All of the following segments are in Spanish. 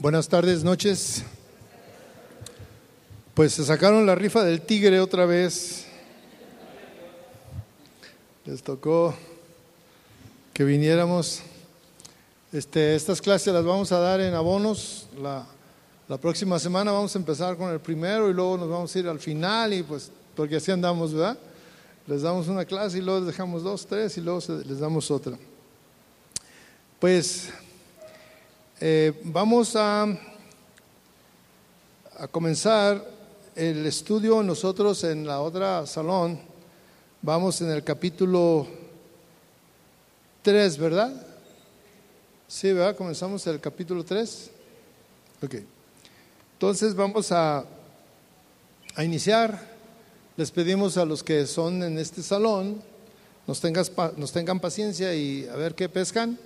Buenas tardes, noches. Pues se sacaron la rifa del tigre otra vez. Les tocó que viniéramos. Este, estas clases las vamos a dar en abonos. La, la próxima semana vamos a empezar con el primero y luego nos vamos a ir al final y pues porque así andamos, ¿verdad? Les damos una clase y luego les dejamos dos, tres y luego les damos otra. Pues eh, vamos a, a comenzar el estudio nosotros en la otra salón. Vamos en el capítulo 3, ¿verdad? Sí, ¿verdad? Comenzamos el capítulo 3. Ok. Entonces vamos a, a iniciar. Les pedimos a los que son en este salón, nos, tengas, nos tengan paciencia y a ver qué pescan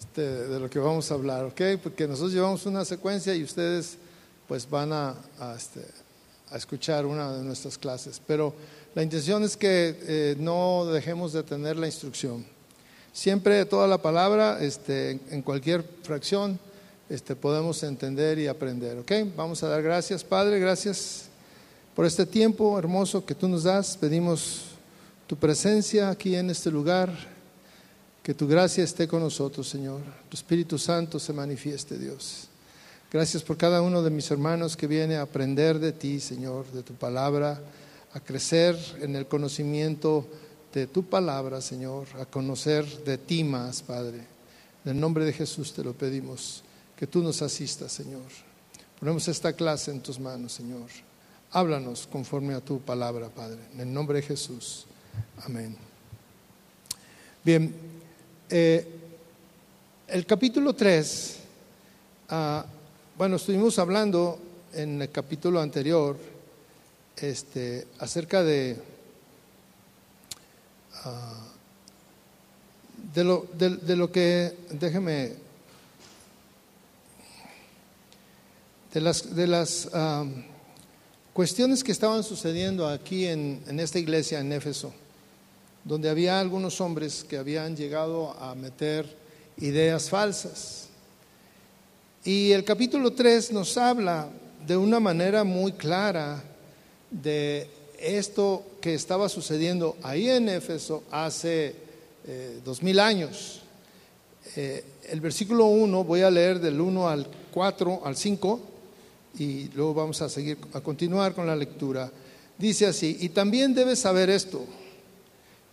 este, de lo que vamos a hablar, ¿ok? Porque nosotros llevamos una secuencia y ustedes pues van a, este, escuchar una de nuestras clases. Pero la intención es que eh, no dejemos de tener la instrucción. Siempre toda la palabra, este, en cualquier fracción, este, podemos entender y aprender. ¿Ok? Vamos a dar gracias, Padre, gracias por este tiempo hermoso que tú nos das. Pedimos tu presencia aquí en este lugar. Que tu gracia esté con nosotros, Señor. Tu Espíritu Santo se manifieste, Dios. Gracias por cada uno de mis hermanos que viene a aprender de ti, Señor, de tu palabra, a crecer en el conocimiento de tu palabra, Señor, a conocer de ti más, Padre. En el nombre de Jesús te lo pedimos, que tú nos asistas, Señor. Ponemos esta clase en tus manos, Señor. Háblanos conforme a tu palabra, Padre. En el nombre de Jesús. Amén. Bien, eh, el capítulo 3, ah, bueno, estuvimos hablando en el capítulo anterior este, acerca de, ah, de, lo, de, lo que, déjeme, de las, de las ah, cuestiones que estaban sucediendo aquí en, en esta iglesia en Éfeso donde había algunos hombres que habían llegado a meter ideas falsas. Y el capítulo 3 nos habla de una manera muy clara de esto que estaba sucediendo ahí en Éfeso hace eh, dos mil años. Eh, el versículo 1, voy a leer del 1 al 4, al 5, y luego vamos a seguir, a continuar con la lectura. Dice así, y también debes saber esto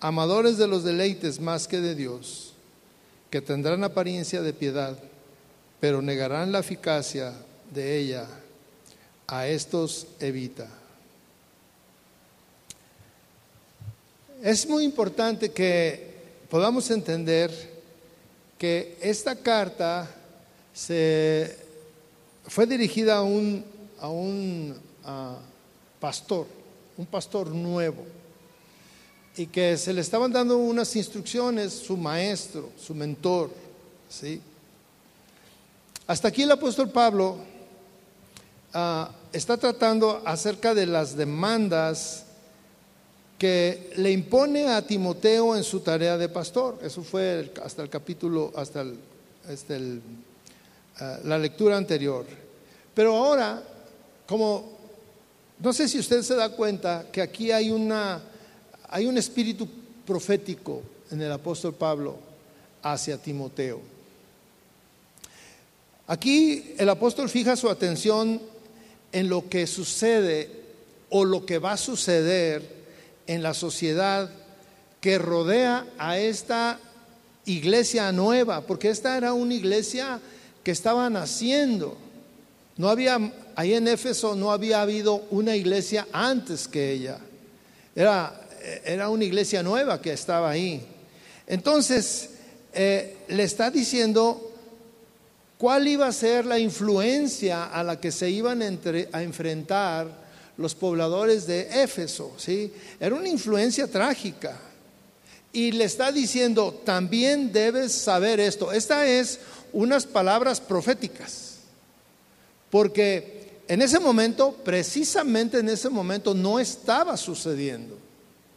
amadores de los deleites más que de Dios, que tendrán apariencia de piedad, pero negarán la eficacia de ella, a estos evita. Es muy importante que podamos entender que esta carta se fue dirigida a un, a un pastor, un pastor nuevo y que se le estaban dando unas instrucciones, su maestro, su mentor. ¿sí? Hasta aquí el apóstol Pablo ah, está tratando acerca de las demandas que le impone a Timoteo en su tarea de pastor. Eso fue hasta el capítulo, hasta, el, ah, la lectura anterior. Pero ahora, como, no sé si usted se da cuenta que aquí hay una hay un espíritu profético en el apóstol Pablo hacia Timoteo. Aquí el apóstol fija su atención en lo que sucede o lo que va a suceder en la sociedad que rodea a esta iglesia nueva, porque esta era una iglesia que estaba naciendo. No había, ahí en Éfeso no había habido una iglesia antes que ella. Era era una iglesia nueva que estaba ahí. Entonces, eh, le está diciendo cuál iba a ser la influencia a la que se iban a enfrentar los pobladores de Éfeso. ¿sí? Era una influencia trágica. Y le está diciendo, también debes saber esto. Esta es unas palabras proféticas. Porque en ese momento, precisamente en ese momento, no estaba sucediendo.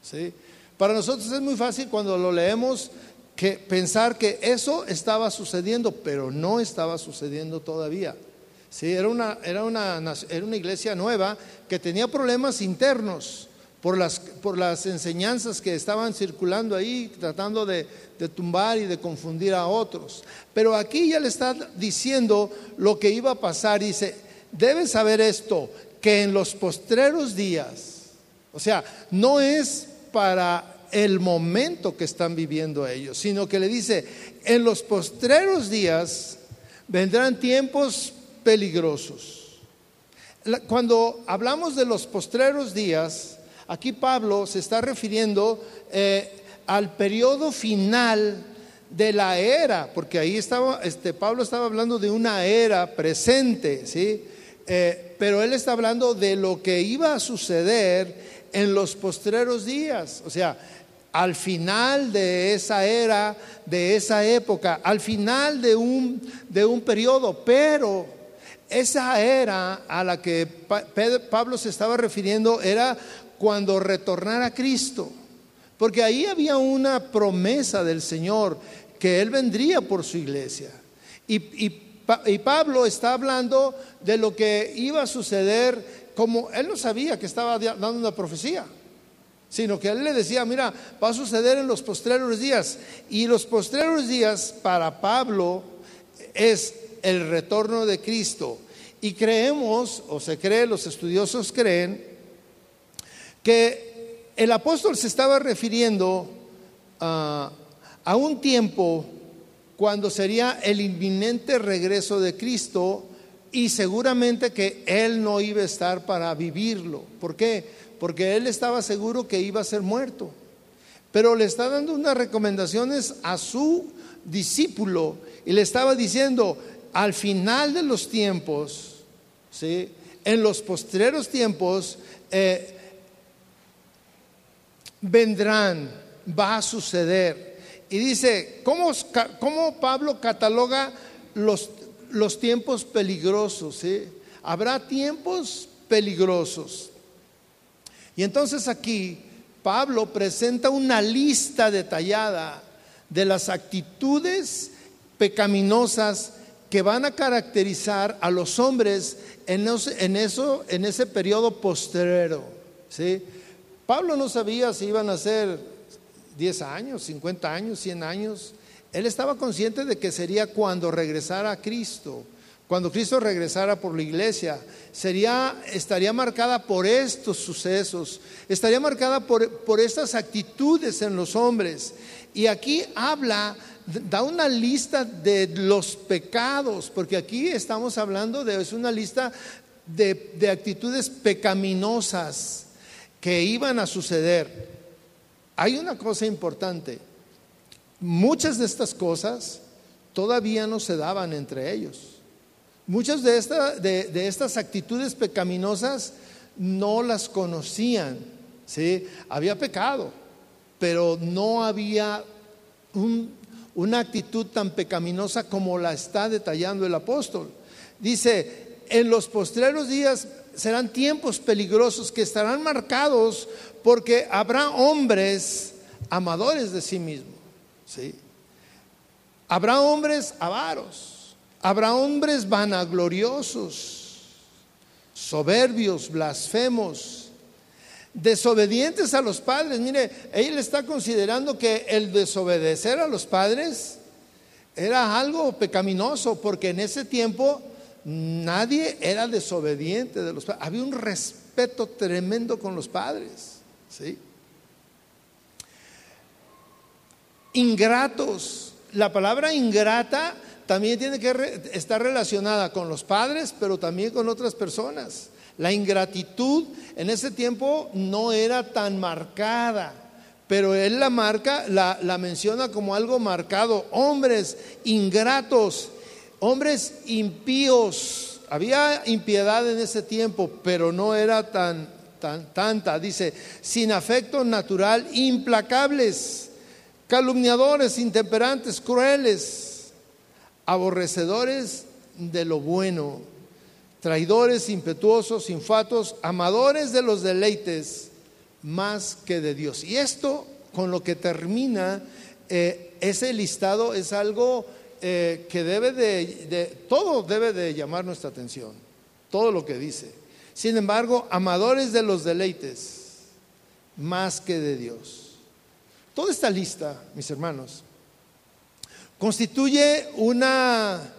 ¿Sí? Para nosotros es muy fácil cuando lo leemos que pensar que eso estaba sucediendo, pero no estaba sucediendo todavía. Sí, era una, era una, era una iglesia nueva que tenía problemas internos por las, por las enseñanzas que estaban circulando ahí, tratando de, de tumbar y de confundir a otros. Pero aquí ya le está diciendo lo que iba a pasar. Dice, debes saber esto, que en los postreros días, o sea, no es para el momento que están viviendo ellos, sino que le dice, en los postreros días vendrán tiempos peligrosos. Cuando hablamos de los postreros días, aquí Pablo se está refiriendo eh, al periodo final de la era, porque ahí estaba, este, Pablo estaba hablando de una era presente, ¿sí? Eh, pero él está hablando de lo que iba a suceder en los postreros días. O sea, al final de esa era, de esa época, al final de un, de un periodo, pero esa era a la que Pablo se estaba refiriendo era cuando retornara Cristo, porque ahí había una promesa del Señor que Él vendría por su iglesia. Y, y Pablo está hablando de lo que iba a suceder, como Él no sabía que estaba dando una profecía sino que él le decía, mira, va a suceder en los postreros días. Y los postreros días para Pablo es el retorno de Cristo. Y creemos, o se cree, los estudiosos creen, que el apóstol se estaba refiriendo a, a un tiempo cuando sería el inminente regreso de Cristo y seguramente que él no iba a estar para vivirlo. ¿Por qué? porque él estaba seguro que iba a ser muerto. Pero le está dando unas recomendaciones a su discípulo y le estaba diciendo, al final de los tiempos, ¿sí? en los postreros tiempos, eh, vendrán, va a suceder. Y dice, ¿cómo, cómo Pablo cataloga los, los tiempos peligrosos? Habrá tiempos peligrosos. Y entonces aquí Pablo presenta una lista detallada de las actitudes pecaminosas que van a caracterizar a los hombres en, eso, en ese periodo postrero. Pablo no sabía si iban a ser 10 años, 50 años, 100 años. Él estaba consciente de que sería cuando regresara a Cristo. Cuando Cristo regresara por la iglesia, sería, estaría marcada por estos sucesos, estaría marcada por, por estas actitudes en los hombres. Y aquí habla, da una lista de los pecados, porque aquí estamos hablando de, es una lista de, de actitudes pecaminosas que iban a suceder. Hay una cosa importante, muchas de estas cosas todavía no se daban entre ellos. Muchas de, estas actitudes pecaminosas no las conocían. Había pecado, pero no había una actitud tan pecaminosa como la está detallando el apóstol. Dice, en los postreros días serán tiempos peligrosos que estarán marcados porque habrá hombres amadores de sí mismos. ¿Sí? Habrá hombres avaros Habrá hombres vanagloriosos, soberbios, blasfemos, desobedientes a los padres. Mire, él está considerando que el desobedecer a los padres era algo pecaminoso, porque en ese tiempo nadie era desobediente de los padres. Había un respeto tremendo con los padres. ¿sí? Ingratos. La palabra ingrata también tiene que estar relacionada con los padres, pero también con otras personas. La ingratitud en ese tiempo no era tan marcada, pero él la marca, la, la menciona como algo marcado. Hombres ingratos, hombres impíos. Había impiedad en ese tiempo, pero no era tan, tan tanta. Dice, sin afecto natural, implacables, calumniadores, intemperantes, crueles, aborrecedores de lo bueno, traidores, impetuosos, infatuos, amadores de los deleites más que de Dios. Y esto con lo que termina eh, ese listado es algo eh, que debe de, todo debe de llamar nuestra atención, todo lo que dice. Sin embargo, amadores de los deleites más que de Dios. Toda esta lista, mis hermanos, constituye una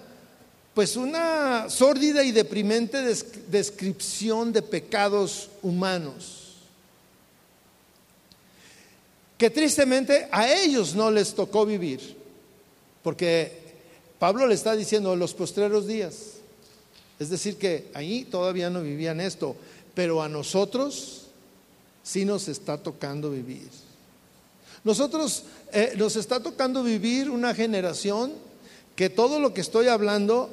pues una sórdida y deprimente descripción de pecados humanos, que tristemente a ellos no les tocó vivir, porque Pablo le está diciendo los postreros días, es decir, que ahí todavía no vivían esto, pero a nosotros sí nos está tocando vivir. Nosotros eh, nos está tocando vivir una generación que todo lo que estoy hablando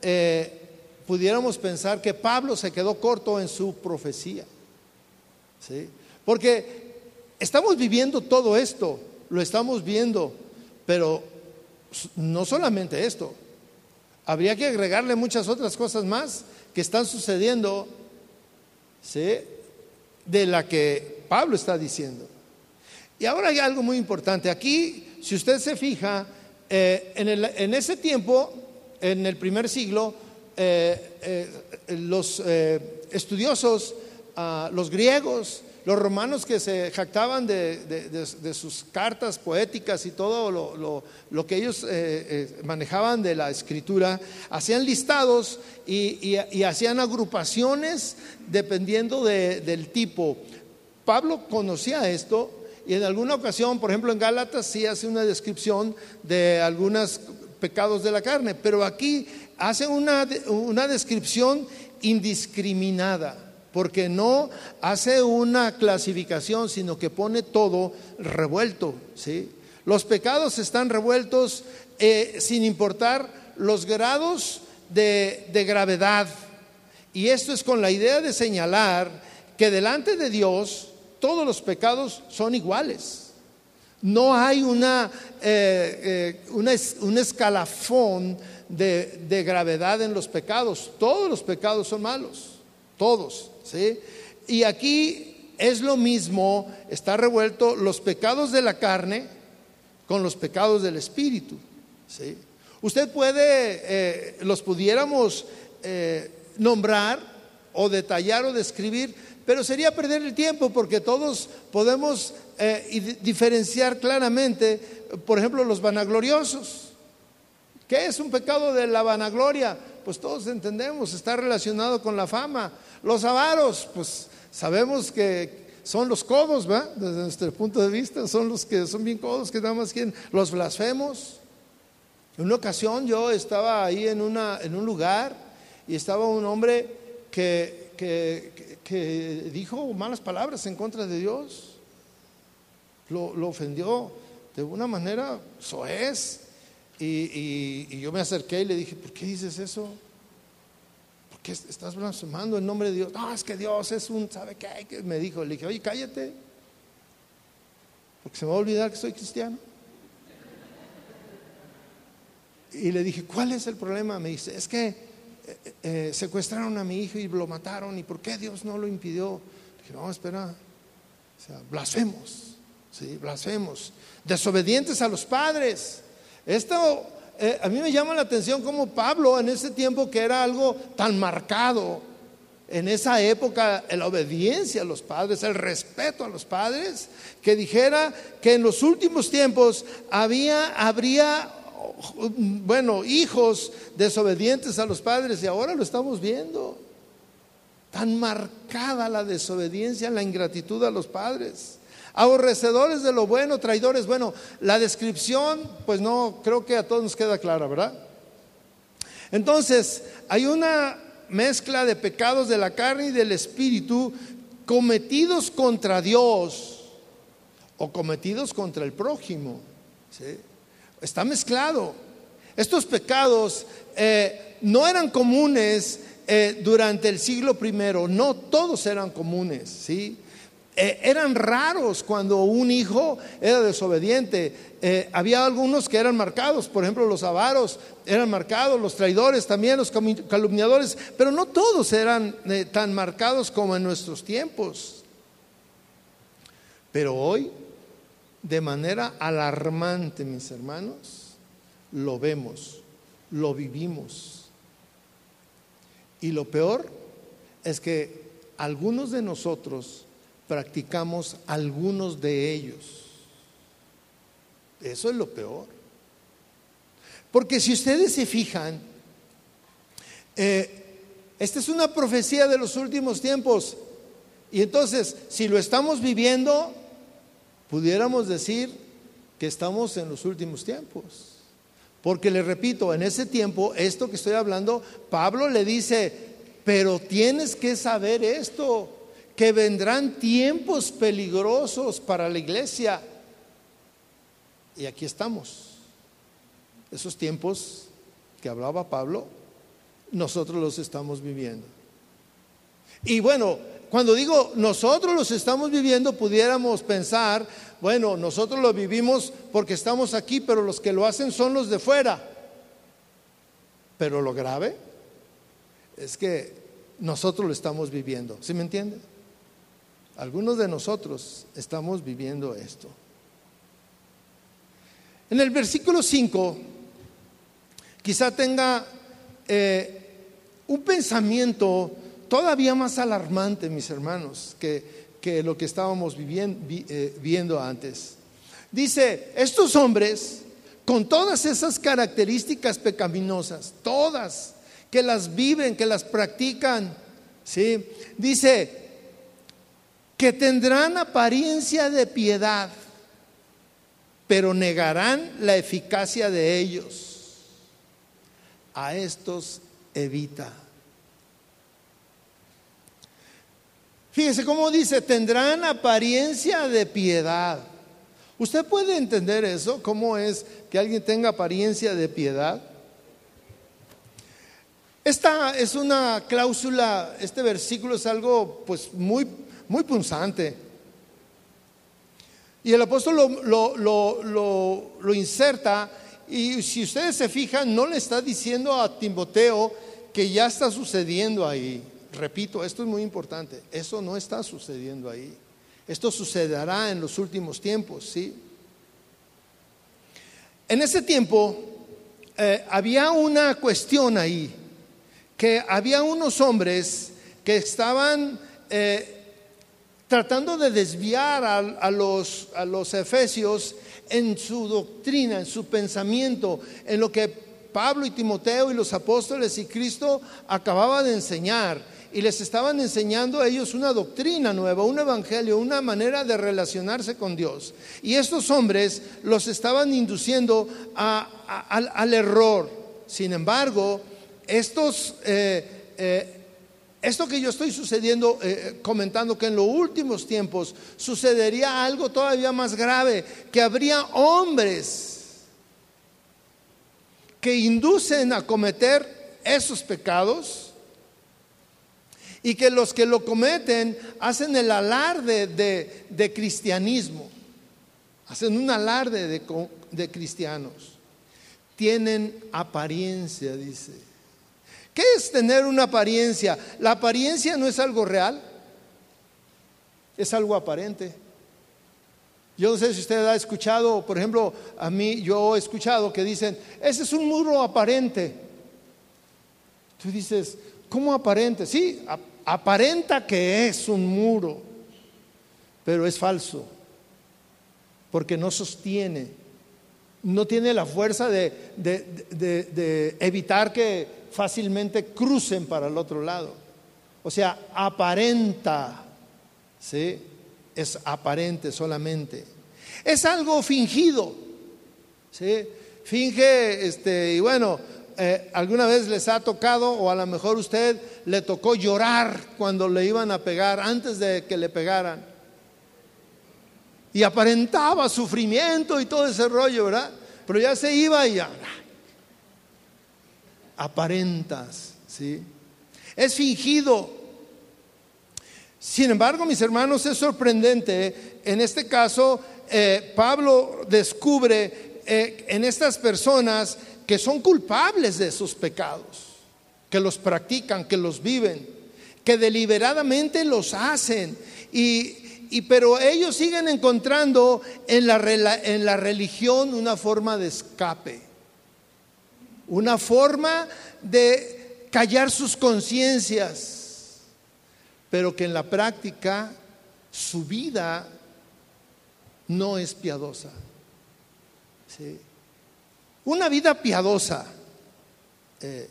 eh, pudiéramos pensar que Pablo se quedó corto en su profecía. ¿sí? Porque estamos viviendo todo esto, lo estamos viendo, pero no solamente esto, habría que agregarle muchas otras cosas más que están sucediendo ¿sí? de la que Pablo está diciendo. Y ahora hay algo muy importante. Aquí, si usted se fija, eh, en, en ese tiempo en el primer siglo, eh, eh, los estudiosos, ah, los griegos, los romanos que se jactaban de, sus cartas poéticas y todo lo, que ellos manejaban de la escritura, hacían listados y, hacían agrupaciones dependiendo del tipo. Pablo conocía esto y en alguna ocasión, por ejemplo en Gálatas, sí hace una descripción de algunas pecados de la carne, pero aquí hace una, una descripción indiscriminada, porque no hace una clasificación, sino que pone todo revuelto. ¿sí? Los pecados están revueltos eh, sin importar los grados de, de gravedad. Y esto es con la idea de señalar que delante de Dios todos los pecados son iguales. No hay una, eh, eh, un escalafón de, gravedad en los pecados. Todos los pecados son malos, todos. ¿sí? Y aquí es lo mismo, está revuelto los pecados de la carne con los pecados del espíritu. ¿sí? Usted puede, eh, los pudiéramos nombrar o detallar o describir, pero sería perder el tiempo porque todos podemos eh, diferenciar claramente, por ejemplo, los vanagloriosos. ¿Qué es un pecado de la vanagloria? Pues todos entendemos, está relacionado con la fama. Los avaros, pues sabemos que son los codos, ¿va? Desde nuestro punto de vista, son los que son bien codos, que nada más quieren. Los blasfemos. En una ocasión yo estaba ahí en, una, en un lugar y estaba un hombre que, que dijo malas palabras en contra de Dios lo, ofendió de una manera soez. Y, y, yo me acerqué y le dije, ¿por qué dices eso? ¿Por qué estás blasfemando en nombre de Dios? No, es que Dios es un, ¿sabe qué? Me dijo, le dije, oye, cállate, porque se me va a olvidar que soy cristiano. Y le dije, ¿cuál es el problema? Me dice, es que eh, eh, secuestraron a mi hijo y lo mataron, ¿y por qué Dios no lo impidió? Dije, no, espera, o sea, blasfemos. ¿sí? blasfemos, desobedientes a los padres. Esto eh, a mí me llama la atención como Pablo en ese tiempo que era algo tan marcado, en esa época la obediencia a los padres, el respeto a los padres, que dijera que en los últimos tiempos había, habría, bueno, hijos desobedientes a los padres y ahora lo estamos viendo. Tan marcada la desobediencia, la ingratitud a los padres aborrecedores de lo bueno, traidores. Bueno, la descripción, pues no, creo que a todos nos queda clara, ¿verdad? Entonces, hay una mezcla de pecados de la carne y del espíritu cometidos contra Dios o cometidos contra el prójimo. Está mezclado. Estos pecados eh, no eran comunes eh, durante el siglo primero, no todos eran comunes, ¿sí? Eh, eran raros cuando un hijo era desobediente. había algunos que eran marcados, por ejemplo los avaros eran marcados, los traidores también, los calumniadores, pero no todos eran tan marcados como en nuestros tiempos. Pero hoy, de manera alarmante, mis hermanos, lo vemos, lo vivimos. Y lo peor es que algunos de nosotros practicamos algunos de ellos. Eso es lo peor. Porque si ustedes se fijan, eh, esta es una profecía de los últimos tiempos. Y entonces, si lo estamos viviendo, pudiéramos decir que estamos en los últimos tiempos. Porque le repito, en ese tiempo, esto que estoy hablando, Pablo le dice, pero tienes que saber esto, que vendrán tiempos peligrosos para la iglesia. Y aquí estamos. Esos tiempos que hablaba Pablo, nosotros los estamos viviendo. Y bueno, cuando digo nosotros los estamos viviendo, pudiéramos pensar, bueno, nosotros lo vivimos porque estamos aquí, pero los que lo hacen son los de fuera. Pero lo grave es que nosotros lo estamos viviendo. ¿Sí me entiende? Algunos de nosotros estamos viviendo esto. En el versículo 5, quizá tenga eh, un pensamiento todavía más alarmante, mis hermanos, que, que lo que estábamos viviendo, eh, viendo antes. Dice, estos hombres, con todas esas características pecaminosas, todas, que las viven, que las practican, ¿sí? Dice, que tendrán apariencia de piedad, pero negarán la eficacia de ellos. A estos evita. Fíjese cómo dice, tendrán apariencia de piedad. ¿Usted puede entender eso? ¿Cómo es que alguien tenga apariencia de piedad? Esta es una cláusula, este versículo es algo pues muy, muy punzante. Y el apóstol lo, lo, lo, inserta y si ustedes se fijan, no le está diciendo a Timoteo que ya está sucediendo ahí repito, esto es muy importante, eso no está sucediendo ahí. Esto sucederá en los últimos tiempos, ¿sí? En ese tiempo eh, había una cuestión ahí, que había unos hombres que estaban eh, tratando de desviar a, los, a los efesios en su doctrina, en su pensamiento, en lo que Pablo y Timoteo y los apóstoles y Cristo acababa de enseñar y les estaban enseñando a ellos una doctrina nueva, un evangelio, una manera de relacionarse con Dios. Y estos hombres los estaban induciendo al, error. Sin embargo, eh, eh, esto que yo estoy sucediendo, eh, comentando que en los últimos tiempos sucedería algo todavía más grave, que habría hombres que inducen a cometer esos pecados y que los que lo cometen hacen el alarde de, cristianismo, hacen un alarde de, de cristianos. Tienen apariencia, dice. ¿Qué es tener una apariencia? La apariencia no es algo real, es algo aparente. Yo no sé si usted ha escuchado, por ejemplo, a mí yo he escuchado que dicen, ese es un muro aparente. Tú dices, ¿cómo aparente? Sí, aparenta que es un muro, pero es falso, porque no sostiene, no tiene la fuerza de, evitar que fácilmente crucen para el otro lado. O sea, aparenta, ¿sí? Es aparente solamente. Es algo fingido, ¿sí? Finge, este, y bueno, eh, alguna vez les ha tocado, o a lo mejor usted le tocó llorar cuando le iban a pegar, antes de que le pegaran. Y aparentaba sufrimiento y todo ese rollo, ¿verdad? Pero ya se iba y ya. aparentas, ¿sí? Es fingido. Sin embargo, mis hermanos, es sorprendente. En este caso, eh, Pablo descubre eh, en estas personas que son culpables de sus pecados, que los practican, que los viven, que deliberadamente los hacen. Y, pero ellos siguen encontrando en la, en la religión una forma de escape, una forma de callar sus conciencias, pero que en la práctica su vida no es piadosa. Una vida piadosa eh,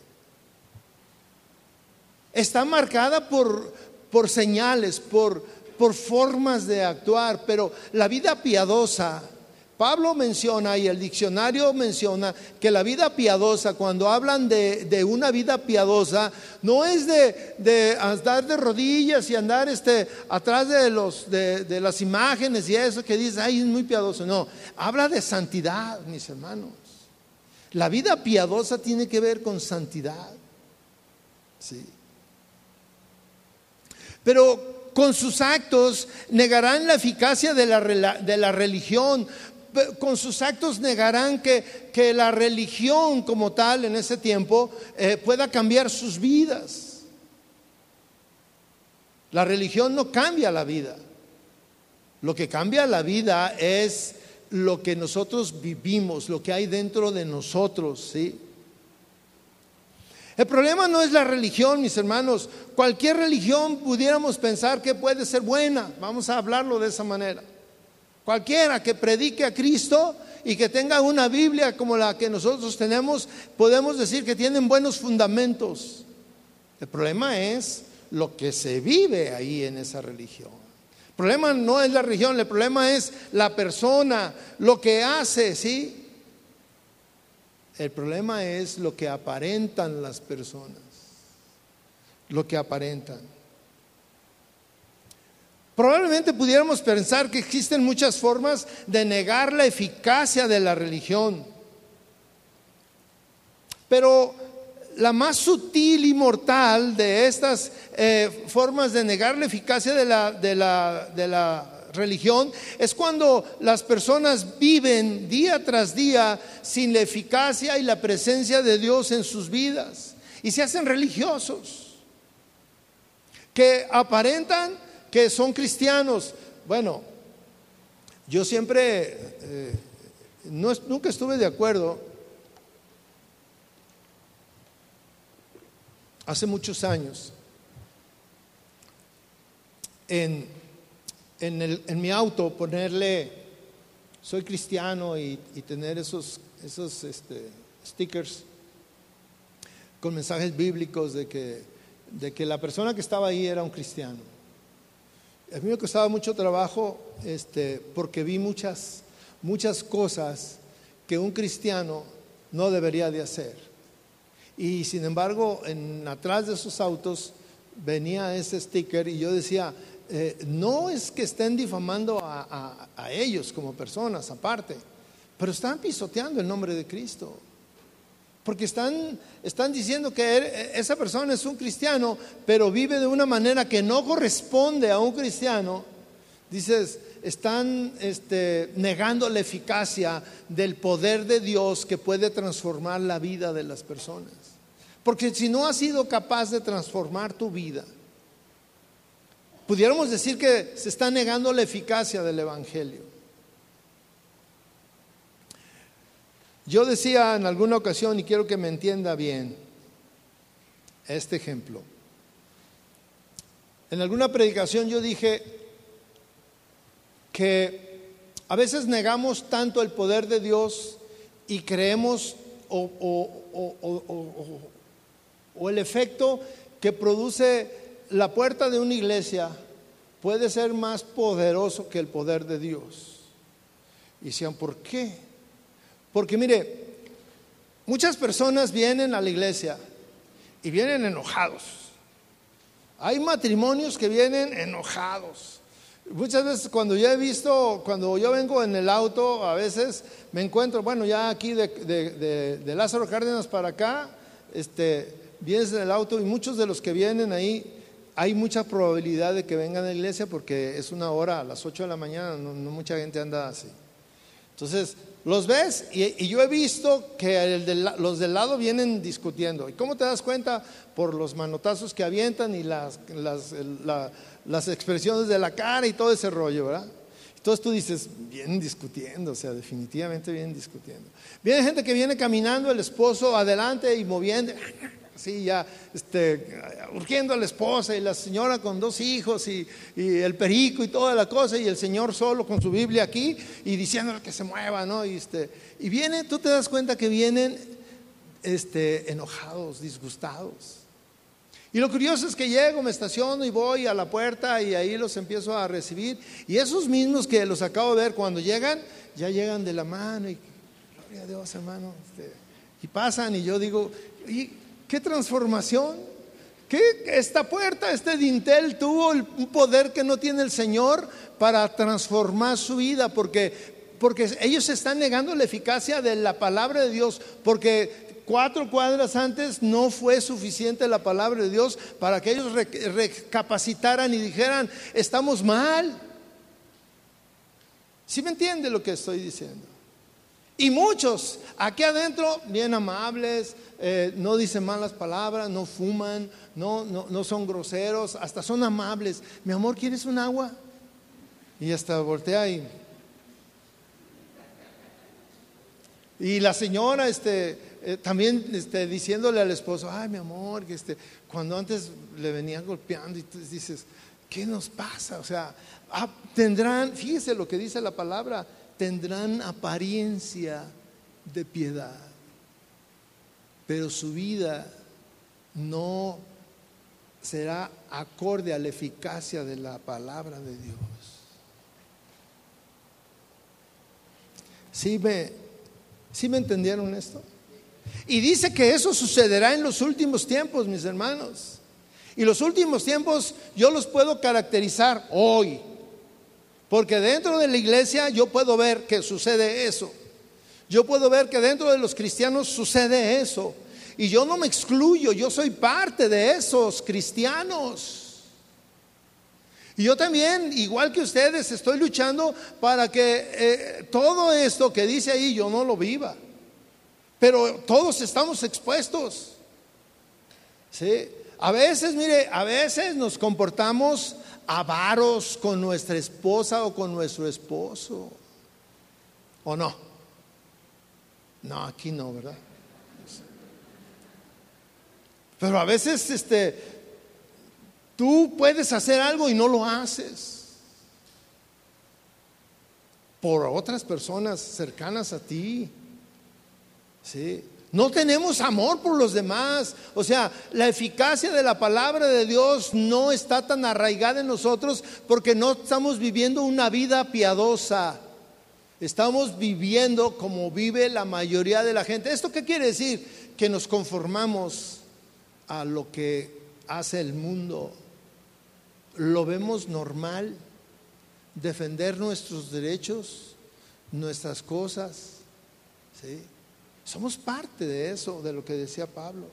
está marcada por, por señales, por, por formas de actuar, pero la vida piadosa Pablo menciona y el diccionario menciona que la vida piadosa, cuando hablan de, una vida piadosa, no es de, andar de rodillas y andar este, atrás de, los, de, las imágenes y eso que dice, ay, es muy piadoso. No, habla de santidad, mis hermanos. La vida piadosa tiene que ver con santidad. Sí. Pero con sus actos negarán la eficacia de la, de la religión, con sus actos negarán que, que, la religión como tal en ese tiempo eh, pueda cambiar sus vidas. La religión no cambia la vida. Lo que cambia la vida es lo que nosotros vivimos, lo que hay dentro de nosotros, ¿sí? El problema no es la religión, mis hermanos. Cualquier religión pudiéramos pensar que puede ser buena. Vamos a hablarlo de esa manera. Cualquiera que predique a Cristo y que tenga una Biblia como la que nosotros tenemos, podemos decir que tienen buenos fundamentos. El problema es lo que se vive ahí en esa religión. El problema no es la religión, el problema es la persona, lo que hace, ¿sí? El problema es lo que aparentan las personas, lo que aparentan. Probablemente pudiéramos pensar que existen muchas formas de negar la eficacia de la religión. Pero la más sutil y mortal de estas eh, formas de negar la eficacia de la, de, la, de la religión es cuando las personas viven día tras día sin la eficacia y la presencia de Dios en sus vidas y se hacen religiosos, que aparentan que son cristianos. Bueno, yo siempre, eh, nunca estuve de acuerdo, hace muchos años, en, en, mi auto ponerle, soy cristiano y, tener esos, esos este, stickers con mensajes bíblicos de que, de que la persona que estaba ahí era un cristiano. A mí me costaba mucho trabajo este, porque vi muchas, muchas cosas que un cristiano no debería de hacer. Y sin embargo, en, atrás de esos autos venía ese sticker y yo decía, eh, no es que estén difamando a, a ellos como personas aparte, pero están pisoteando el nombre de Cristo. Porque están, están diciendo que er, esa persona es un cristiano, pero vive de una manera que no corresponde a un cristiano. Dices, están este, negando la eficacia del poder de Dios que puede transformar la vida de las personas. Porque si no has sido capaz de transformar tu vida, pudiéramos decir que se está negando la eficacia del Evangelio. Yo decía en alguna ocasión, y quiero que me entienda bien, este ejemplo. En alguna predicación yo dije que a veces negamos tanto el poder de Dios y creemos o, el efecto que produce la puerta de una iglesia puede ser más poderoso que el poder de Dios. Y decían, ¿por qué? Porque mire, muchas personas vienen a la iglesia y vienen enojados. Hay matrimonios que vienen enojados. Muchas veces cuando yo he visto, cuando yo vengo en el auto, a veces me encuentro, bueno, ya aquí de, Lázaro Cárdenas para acá, este, vienes en el auto y muchos de los que vienen ahí, hay mucha probabilidad de que vengan a la iglesia porque es una hora a las 8 de la mañana, no, mucha gente anda así. Entonces, los ves y, yo he visto que los del lado vienen discutiendo. ¿Y cómo te das cuenta? Por los manotazos que avientan y las, las expresiones de la cara y todo ese rollo, ¿verdad? Entonces tú dices, vienen discutiendo, o sea, definitivamente vienen discutiendo. Viene gente que viene caminando, el esposo adelante y moviendo, así ya, este, urgiendo a la esposa y la señora con dos hijos y, el perico y toda la cosa y el señor solo con su Biblia aquí y diciéndole que se mueva, ¿no? Y, este, y viene, tú te das cuenta que vienen este, enojados, disgustados. Y lo curioso es que llego, me estaciono y voy a la puerta y ahí los empiezo a recibir. Y esos mismos que los acabo de ver cuando llegan, ya llegan de la mano y gloria a Dios, hermano. Este, y pasan y yo digo, ¿y qué transformación? ¿Qué esta puerta, este dintel tuvo un poder que no tiene el Señor para transformar su vida? Porque porque ellos están negando la eficacia de la palabra de Dios, porque cuatro cuadras antes no fue suficiente la palabra de Dios para que ellos recapacitaran y dijeran, estamos mal. ¿Sí me entiende lo que estoy diciendo? Y muchos aquí adentro, bien amables, eh, no dicen malas palabras, no fuman, no, no, no son groseros, hasta son amables. Mi amor, ¿quieres un agua? Y hasta voltea y... Y la señora, este, eh, también este, diciéndole al esposo, ay mi amor, que este, cuando antes le venían golpeando y tú dices, ¿qué nos pasa? O sea, ah, tendrán, fíjese lo que dice la palabra, tendrán apariencia de piedad, pero su vida no será acorde a la eficacia de la palabra de Dios. ¿Sí me, ¿sí me entendieron esto? Y dice que eso sucederá en los últimos tiempos, mis hermanos. Y los últimos tiempos yo los puedo caracterizar hoy. Porque dentro de la iglesia yo puedo ver que sucede eso. Yo puedo ver que dentro de los cristianos sucede eso. Y yo no me excluyo, yo soy parte de esos cristianos. Y yo también, igual que ustedes, estoy luchando para que eh, todo esto que dice ahí yo no lo viva. Pero todos estamos expuestos. ¿sí? A veces, mire, a veces nos comportamos avaros con nuestra esposa o con nuestro esposo. ¿O no? No, aquí no, ¿verdad? Pero a veces este tú puedes hacer algo y no lo haces. Por otras personas cercanas a ti. ¿Sí? No tenemos amor por los demás. O sea, la eficacia de la palabra de Dios no está tan arraigada en nosotros porque no estamos viviendo una vida piadosa. Estamos viviendo como vive la mayoría de la gente. ¿Esto qué quiere decir? Que nos conformamos a lo que hace el mundo. Lo vemos normal. Defender nuestros derechos, nuestras cosas. ¿sí? Somos parte de eso, de lo que decía Pablo.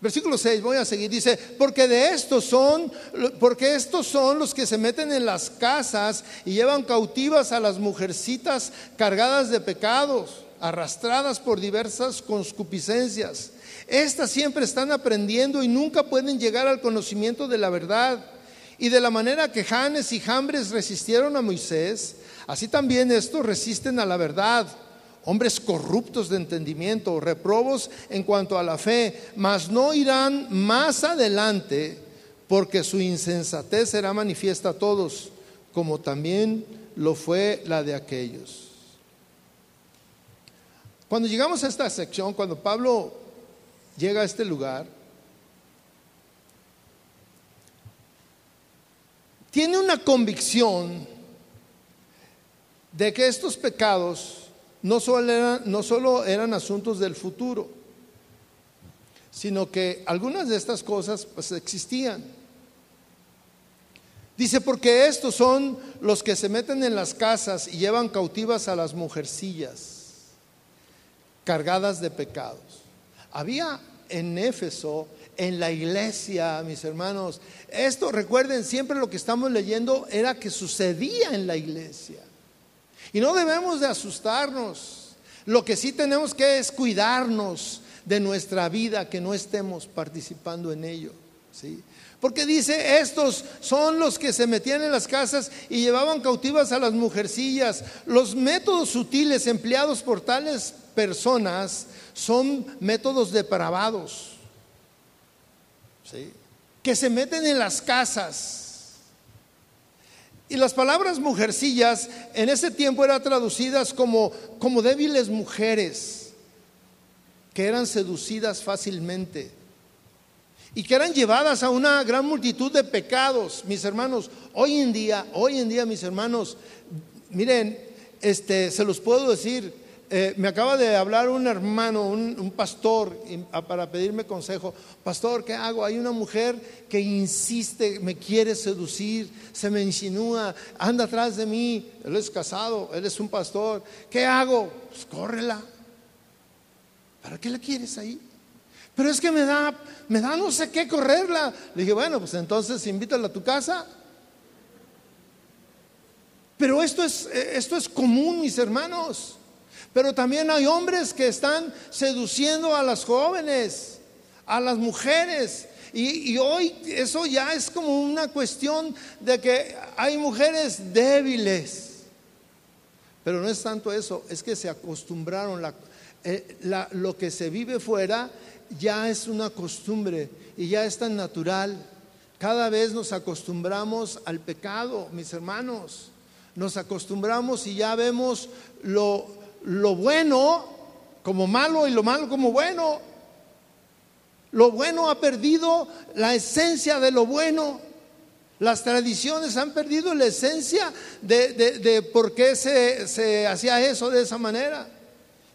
Versículo 6, voy a seguir, dice, porque de estos son, porque estos son los que se meten en las casas y llevan cautivas a las mujercitas cargadas de pecados, arrastradas por diversas conscupiscencias. Estas siempre están aprendiendo y nunca pueden llegar al conocimiento de la verdad. Y de la manera que Janes y Jambres resistieron a Moisés, así también estos resisten a la verdad hombres corruptos de entendimiento, reprobos en cuanto a la fe, mas no irán más adelante porque su insensatez será manifiesta a todos, como también lo fue la de aquellos. Cuando llegamos a esta sección, cuando Pablo llega a este lugar, tiene una convicción de que estos pecados no solo, eran, asuntos del futuro, sino que algunas de estas cosas pues existían. Dice, porque estos son los que se meten en las casas y llevan cautivas a las mujercillas, cargadas de pecados. Había en Éfeso, en la iglesia, mis hermanos, esto recuerden, siempre lo que estamos leyendo era que sucedía en la iglesia. Y no debemos de asustarnos. Lo que sí tenemos que es cuidarnos de nuestra vida, que no estemos participando en ello. ¿sí? Porque dice, estos son los que se metían en las casas y llevaban cautivas a las mujercillas. Los métodos sutiles empleados por tales personas son métodos depravados, ¿sí? que se meten en las casas. Y las palabras mujercillas en ese tiempo eran traducidas como, como débiles mujeres, que eran seducidas fácilmente y que eran llevadas a una gran multitud de pecados, mis hermanos. Hoy en día, hoy en día, mis hermanos, miren, este, se los puedo decir, eh, me acaba de hablar un hermano, un, pastor, para pedirme consejo. Pastor, ¿qué hago? Hay una mujer que insiste, me quiere seducir, se me insinúa, anda atrás de mí. Él es casado, él es un pastor. ¿Qué hago? Pues córrela. ¿Para qué la quieres ahí? Pero es que me da, me da no sé qué correrla. Le dije, bueno, pues entonces invítala a tu casa. Pero esto es, esto es común, mis hermanos. Pero también hay hombres que están seduciendo a las jóvenes, a las mujeres. Y, hoy eso ya es como una cuestión de que hay mujeres débiles. Pero no es tanto eso, es que se acostumbraron. Eh, lo que se vive fuera ya es una costumbre y ya es tan natural. Cada vez nos acostumbramos al pecado, mis hermanos. Nos acostumbramos y ya vemos lo, lo bueno como malo y lo malo como bueno. Lo bueno ha perdido la esencia de lo bueno. Las tradiciones han perdido la esencia de, por qué se, se hacía eso de esa manera.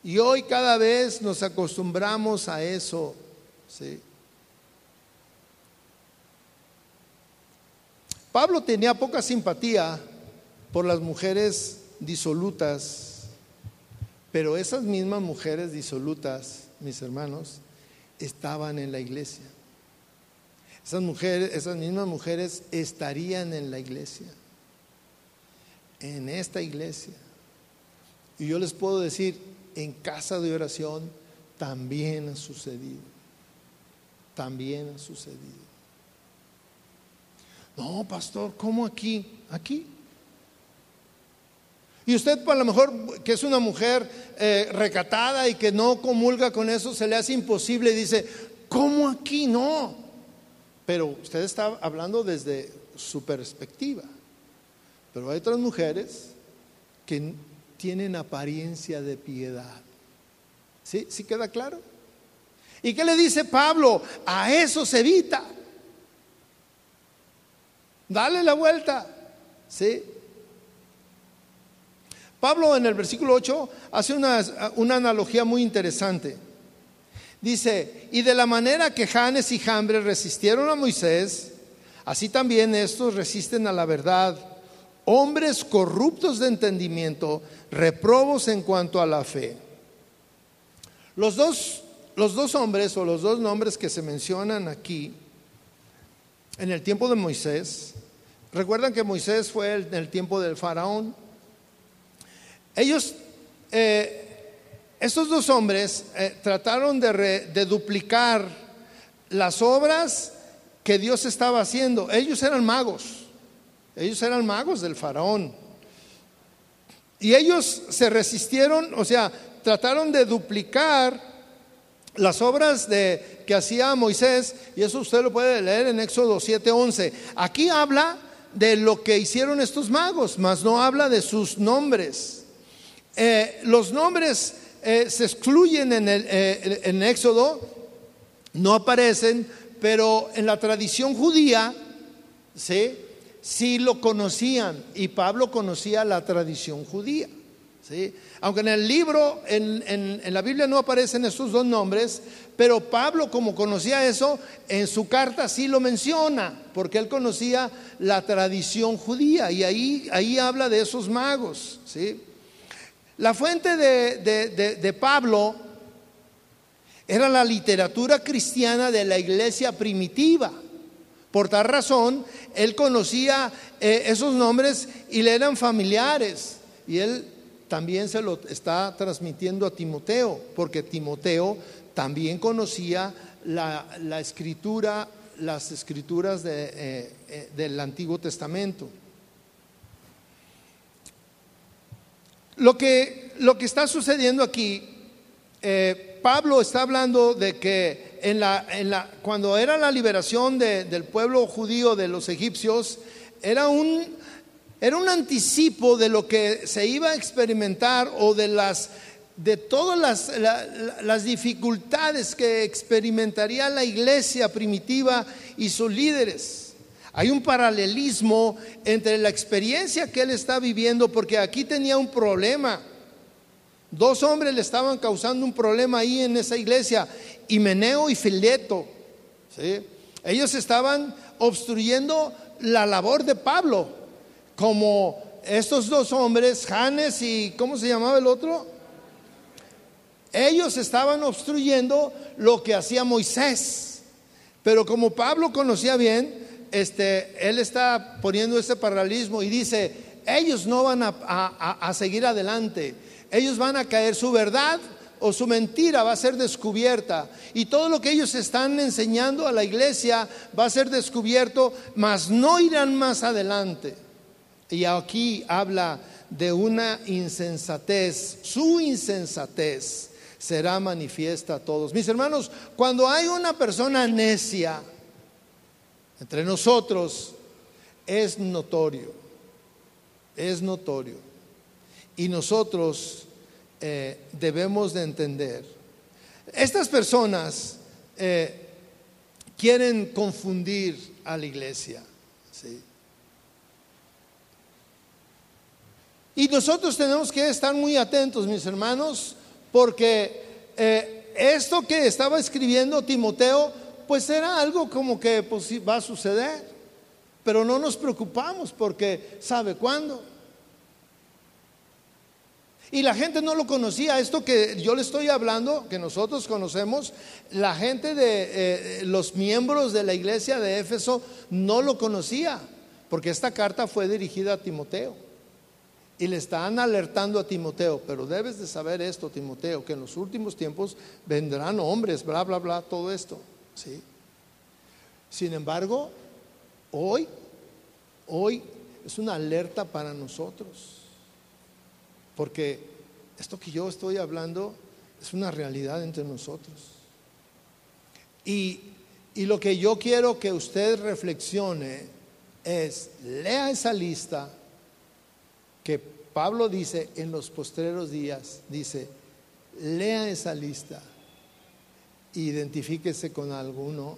Y hoy cada vez nos acostumbramos a eso. ¿sí? Pablo tenía poca simpatía por las mujeres disolutas, pero esas mismas mujeres disolutas, mis hermanos, estaban en la iglesia. Esas mujeres, esas mismas mujeres estarían en la iglesia, en esta iglesia. Y yo les puedo decir, en casa de oración también ha sucedido. También ha sucedido. No, pastor, ¿cómo aquí? Aquí. Y usted, a lo mejor, que es una mujer eh, recatada y que no comulga con eso, se le hace imposible y dice, ¿cómo aquí? No. Pero usted está hablando desde su perspectiva. Pero hay otras mujeres que tienen apariencia de piedad. ¿Sí? ¿Sí queda claro? ¿Y qué le dice Pablo? A eso se evita. Dale la vuelta. ¿Sí? Pablo en el versículo 8 hace una, una, analogía muy interesante. Dice, y de la manera que Janes y Jambres resistieron a Moisés, así también estos resisten a la verdad hombres corruptos de entendimiento, reprobos en cuanto a la fe. Los dos, los dos hombres o los dos nombres que se mencionan aquí, en el tiempo de Moisés, recuerdan que Moisés fue en el tiempo del faraón. Ellos, eh, estos dos hombres eh, trataron de, de duplicar las obras que Dios estaba haciendo. Ellos eran magos. Ellos eran magos del faraón. Y ellos se resistieron, o sea, trataron de duplicar las obras de, que hacía Moisés, y eso usted lo puede leer en Éxodo 7:11. Aquí habla de lo que hicieron estos magos, mas no habla de sus nombres. Eh, los nombres eh, se excluyen en, el, eh, Éxodo, no aparecen, pero en la tradición judía, ¿sí? lo conocían y Pablo conocía la tradición judía. ¿sí? Aunque en el libro, en, en, la Biblia no aparecen esos dos nombres, pero Pablo como conocía eso, en su carta sí lo menciona, porque él conocía la tradición judía y ahí, ahí habla de esos magos. ¿sí? La fuente de, de, de Pablo Era la literatura cristiana de la iglesia primitiva. Por tal razón, él conocía eh, esos nombres y le eran familiares. Y él también se lo está transmitiendo a Timoteo, porque Timoteo también conocía la, escritura, las escrituras eh, eh, del Antiguo Testamento. Lo que, lo que está sucediendo aquí, eh, Pablo está hablando de que en la, en la, cuando era la liberación del pueblo judío de los egipcios, era un, era un anticipo de lo que se iba a experimentar o de las de todas las, las, dificultades que experimentaría la iglesia primitiva y sus líderes. Hay un paralelismo entre la experiencia que él está viviendo, porque aquí tenía un problema. Dos hombres le estaban causando un problema ahí en esa iglesia, Himeneo y Fileto. Ellos estaban obstruyendo la labor de Pablo, como estos dos hombres, Janes y ¿cómo se llamaba el otro? Ellos estaban obstruyendo lo que hacía Moisés. Pero como Pablo conocía bien, este, él está poniendo ese paralelismo y dice, ellos no van a, seguir adelante, ellos van a caer, su verdad o su mentira va a ser descubierta. Y todo lo que ellos están enseñando a la iglesia va a ser descubierto, mas no irán más adelante. Y aquí habla de una insensatez, su insensatez será manifiesta a todos. Mis hermanos, cuando hay una persona necia entre nosotros, es notorio, es notorio. Y nosotros eh, debemos de entender, estas personas eh, quieren confundir a la iglesia. Y nosotros tenemos que estar muy atentos, mis hermanos, porque eh, esto que estaba escribiendo Timoteo, pues era algo como que pues, va a suceder, pero no nos preocupamos porque sabe cuándo. Y la gente no lo conocía. Esto que yo le estoy hablando, que nosotros conocemos, la gente de eh, los miembros de la iglesia de Éfeso no lo conocía, porque esta carta fue dirigida a Timoteo. Y le están alertando a Timoteo, pero debes de saber esto, Timoteo, que en los últimos tiempos vendrán hombres, bla, bla, bla, todo esto. ¿Sí? Sin embargo, hoy, hoy es una alerta para nosotros, porque esto que yo estoy hablando es una realidad entre nosotros. Y, y lo que yo quiero que usted reflexione es, lea esa lista que Pablo dice en los postreros días, dice, lea esa lista, identifíquese con alguno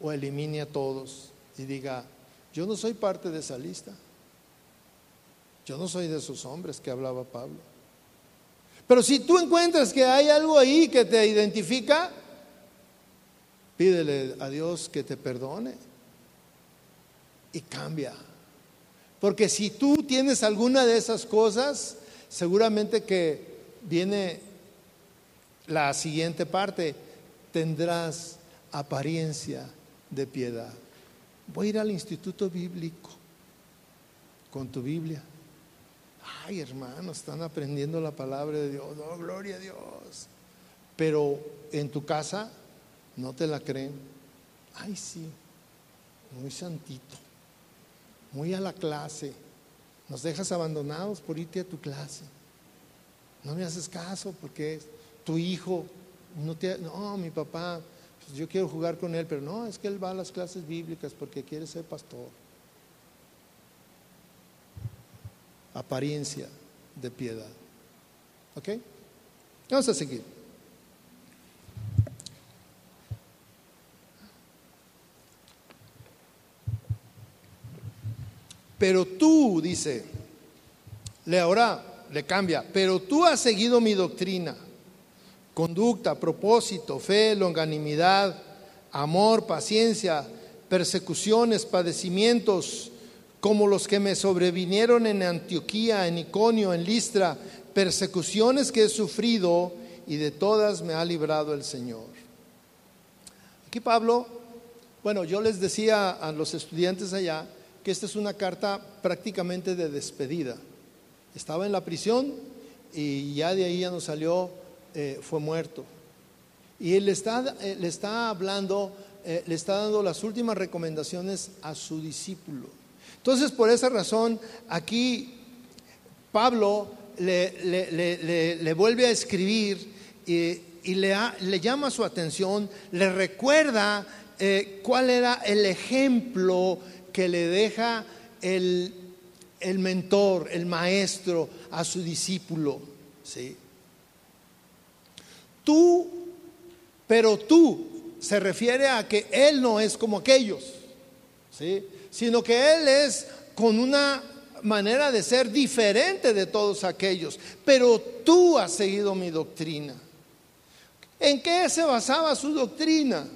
o elimine a todos y diga, yo no soy parte de esa lista. Yo no soy de esos hombres que hablaba Pablo. Pero si tú encuentras que hay algo ahí que te identifica, pídele a Dios que te perdone y cambia. Porque si tú tienes alguna de esas cosas, seguramente que viene la siguiente parte, tendrás apariencia de piedad. Voy a ir al instituto bíblico con tu Biblia. Ay, hermanos, están aprendiendo la palabra de Dios. Oh, gloria a Dios. Pero en tu casa no te la creen. Ay, sí, muy santito muy a la clase, nos dejas abandonados por irte a tu clase. No me haces caso porque tu hijo no te... No, mi papá, pues yo quiero jugar con él, pero no, es que él va a las clases bíblicas porque quiere ser pastor. Apariencia de piedad. ¿Ok? Vamos a seguir. Pero tú, dice, le ahora le cambia, pero tú has seguido mi doctrina, conducta, propósito, fe, longanimidad, amor, paciencia, persecuciones, padecimientos, como los que me sobrevinieron en Antioquía, en Iconio, en Listra, persecuciones que he sufrido y de todas me ha librado el Señor. Aquí Pablo, bueno, yo les decía a los estudiantes allá que esta es una carta prácticamente de despedida. Estaba en la prisión y ya de ahí ya no salió, eh, fue muerto. Y él está, eh, le está hablando, eh, le está dando las últimas recomendaciones a su discípulo. Entonces, por esa razón, aquí Pablo le, vuelve a escribir y, le, le, llama su atención, le recuerda cuál era el ejemplo que le deja el, el mentor, el maestro a su discípulo. ¿sí? Tú, pero tú, se refiere a que él no es como aquellos, ¿sí? sino que él es con una manera de ser diferente de todos aquellos, pero tú has seguido mi doctrina. ¿En qué se basaba su doctrina?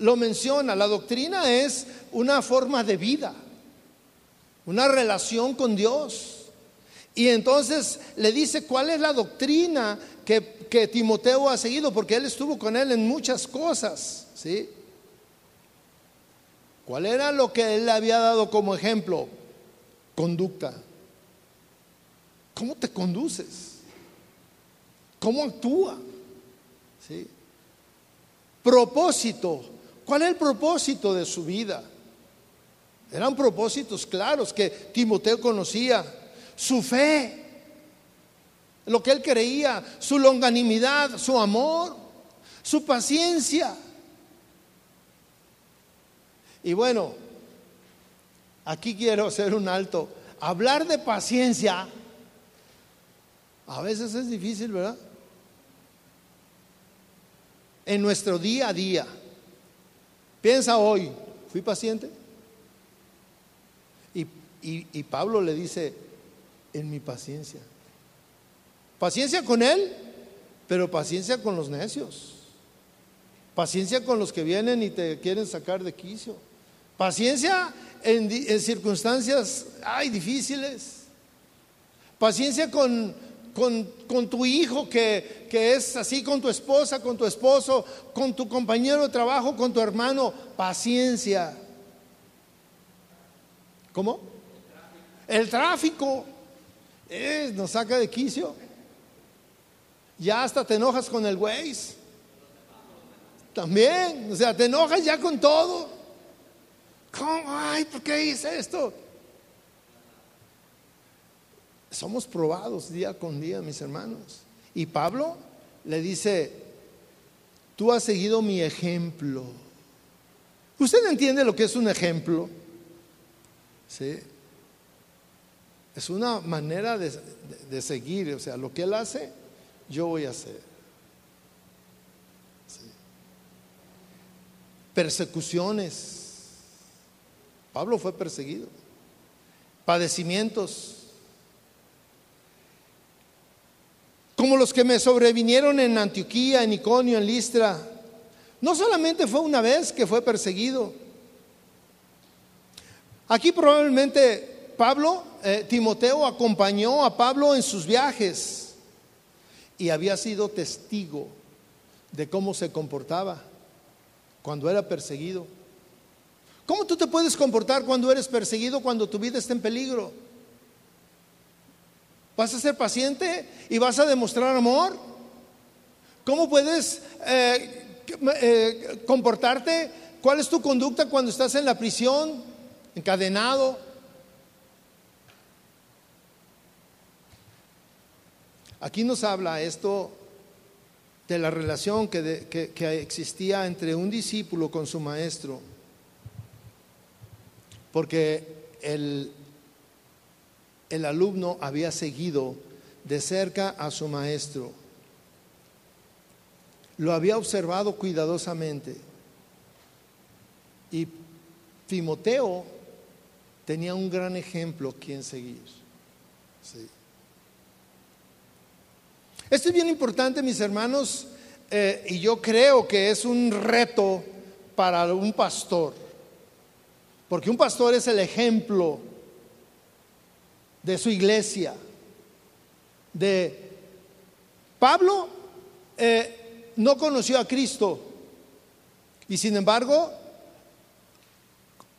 Lo menciona, la doctrina es una forma de vida, una relación con Dios. Y entonces le dice cuál es la doctrina que, Timoteo ha seguido, porque él estuvo con él en muchas cosas, ¿sí? ¿Cuál era lo que él le había dado como ejemplo? Conducta. ¿Cómo te conduces? ¿Cómo actúa? ¿Sí? Propósito. ¿Cuál es el propósito de su vida? Eran propósitos claros que Timoteo conocía. Su fe, lo que él creía, su longanimidad, su amor, su paciencia. Y bueno, aquí quiero hacer un alto. Hablar de paciencia a veces es difícil, ¿verdad? En nuestro día a día. Piensa hoy, ¿fui paciente? Y, y, Pablo le dice, en mi paciencia. Paciencia con él, pero paciencia con los necios. Paciencia con los que vienen y te quieren sacar de quicio. Paciencia en, circunstancias ay, difíciles. Paciencia con, con, tu hijo que, que, es así, con tu esposa, con tu esposo, con tu compañero de trabajo, con tu hermano. Paciencia. ¿Cómo? El tráfico eh, nos saca de quicio. Ya hasta te enojas con el güey. También, o sea, te enojas ya con todo. ¿Cómo? Ay, ¿por qué hice esto? Somos probados día con día, mis hermanos. Y Pablo le dice, tú has seguido mi ejemplo. ¿Usted entiende lo que es un ejemplo? ¿Sí? Es una manera de, de seguir, o sea, lo que él hace, yo voy a hacer. Persecuciones Pablo fue perseguido. Padecimientos. Como los que me sobrevinieron en Antioquía, en Iconio, en Listra. No solamente fue una vez que fue perseguido. Aquí probablemente Pablo, eh, Timoteo acompañó a Pablo en sus viajes y había sido testigo de cómo se comportaba cuando era perseguido. ¿Cómo tú te puedes comportar cuando eres perseguido, cuando tu vida está en peligro? ¿Vas a ser paciente y vas a demostrar amor? ¿Cómo puedes eh, eh, comportarte? ¿Cuál es tu conducta cuando estás en la prisión, encadenado? Aquí nos habla esto de la relación que existía entre un discípulo con su maestro. Porque el, el alumno había seguido de cerca a su maestro, lo había observado cuidadosamente. Y Timoteo tenía un gran ejemplo quien seguir. Esto es bien importante, mis hermanos, eh, y yo creo que es un reto para un pastor. Porque un pastor es el ejemplo de su iglesia. De Pablo eh, no conoció a Cristo y sin embargo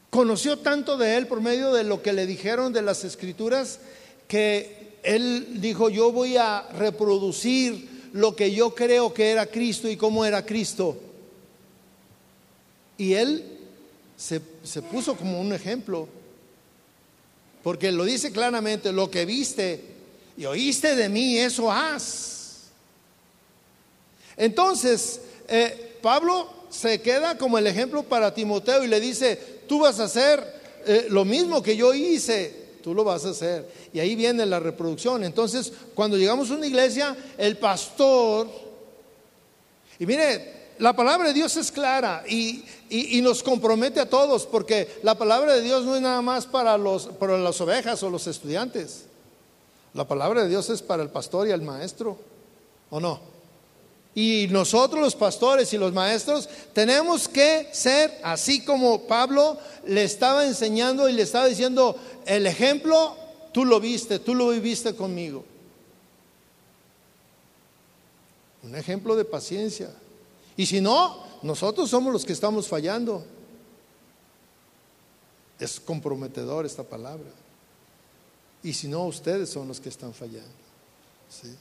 conoció tanto de él por medio de lo que le dijeron de las escrituras que él dijo, yo voy a reproducir lo que yo creo que era Cristo y cómo era Cristo. Y él se, se puso como un ejemplo, porque lo dice claramente, lo que viste y oíste de mí, eso haz. Entonces, eh, Pablo se queda como el ejemplo para Timoteo y le dice, tú vas a hacer eh, lo mismo que yo hice, tú lo vas a hacer. Y ahí viene la reproducción. Entonces, cuando llegamos a una iglesia, el pastor, y mire, la palabra de Dios es clara y, nos compromete a todos, porque la palabra de Dios no es nada más para, los, para las ovejas o los estudiantes. La palabra de Dios es para el pastor y el maestro, ¿o no? Y nosotros los pastores y los maestros tenemos que ser así como Pablo le estaba enseñando y le estaba diciendo, el ejemplo, tú lo viste, tú lo viviste conmigo. Un ejemplo de paciencia. Y si no, nosotros somos los que estamos fallando. Es comprometedor esta palabra. Y si no, ustedes son los que están fallando. ¿sí?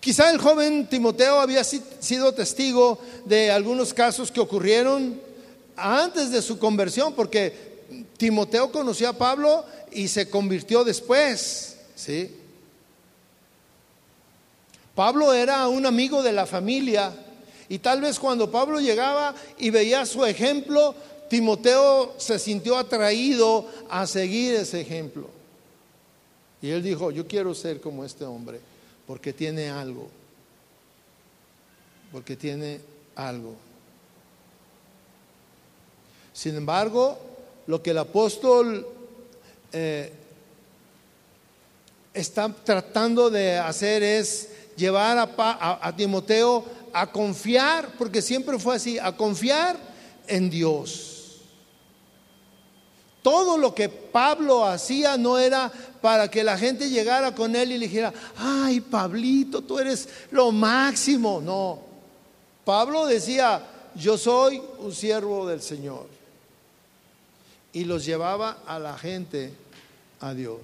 Quizá el joven Timoteo había sido testigo de algunos casos que ocurrieron antes de su conversión, porque Timoteo conoció a Pablo y se convirtió después. ¿sí? Pablo era un amigo de la familia y tal vez cuando Pablo llegaba y veía su ejemplo, Timoteo se sintió atraído a seguir ese ejemplo. Y él dijo, yo quiero ser como este hombre porque tiene algo, porque tiene algo. Sin embargo, lo que el apóstol eh, está tratando de hacer es llevar a, a Timoteo a confiar, porque siempre fue así, a confiar en Dios. Todo lo que Pablo hacía no era para que la gente llegara con él y le dijera, ay Pablito, tú eres lo máximo. No, Pablo decía, yo soy un siervo del Señor. Y los llevaba a la gente a Dios.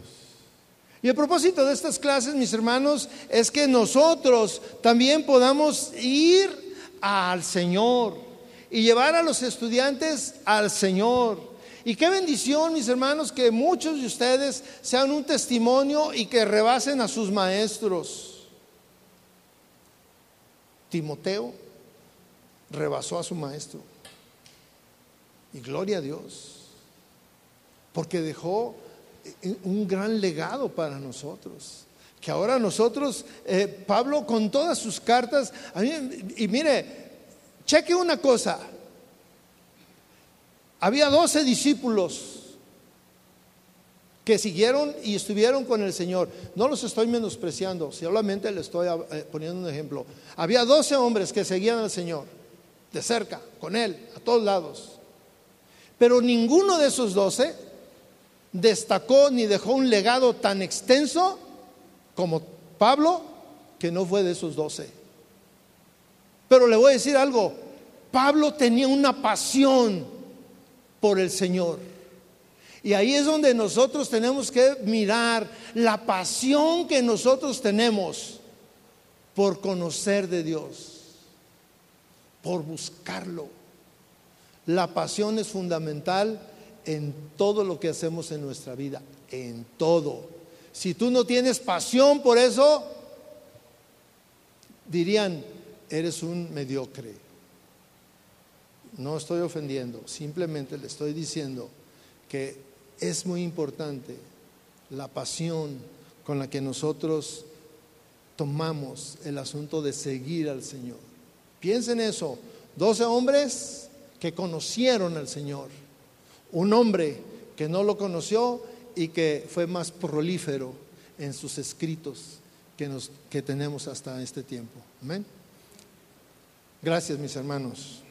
Y el propósito de estas clases, mis hermanos, es que nosotros también podamos ir al Señor y llevar a los estudiantes al Señor. Y qué bendición, mis hermanos, que muchos de ustedes sean un testimonio y que rebasen a sus maestros. Timoteo rebasó a su maestro. Y gloria a Dios, porque dejó un gran legado para nosotros. Que ahora nosotros, eh, Pablo con todas sus cartas, y mire, cheque una cosa, había doce discípulos que siguieron y estuvieron con el Señor. No los estoy menospreciando, solamente le estoy eh, poniendo un ejemplo. Había doce hombres que seguían al Señor, de cerca, con Él, a todos lados. Pero ninguno de esos doce destacó ni dejó un legado tan extenso como Pablo, que no fue de esos doce. Pero le voy a decir algo, Pablo tenía una pasión por el Señor. Y ahí es donde nosotros tenemos que mirar la pasión que nosotros tenemos por conocer de Dios, por buscarlo. La pasión es fundamental en todo lo que hacemos en nuestra vida, en todo. Si tú no tienes pasión por eso, dirían, eres un mediocre. No estoy ofendiendo, simplemente le estoy diciendo que es muy importante la pasión con la que nosotros tomamos el asunto de seguir al Señor. Piensen eso, doce hombres que conocieron al Señor, un hombre que no lo conoció y que fue más prolífero en sus escritos que, nos, que tenemos hasta este tiempo. Amén. Gracias, mis hermanos.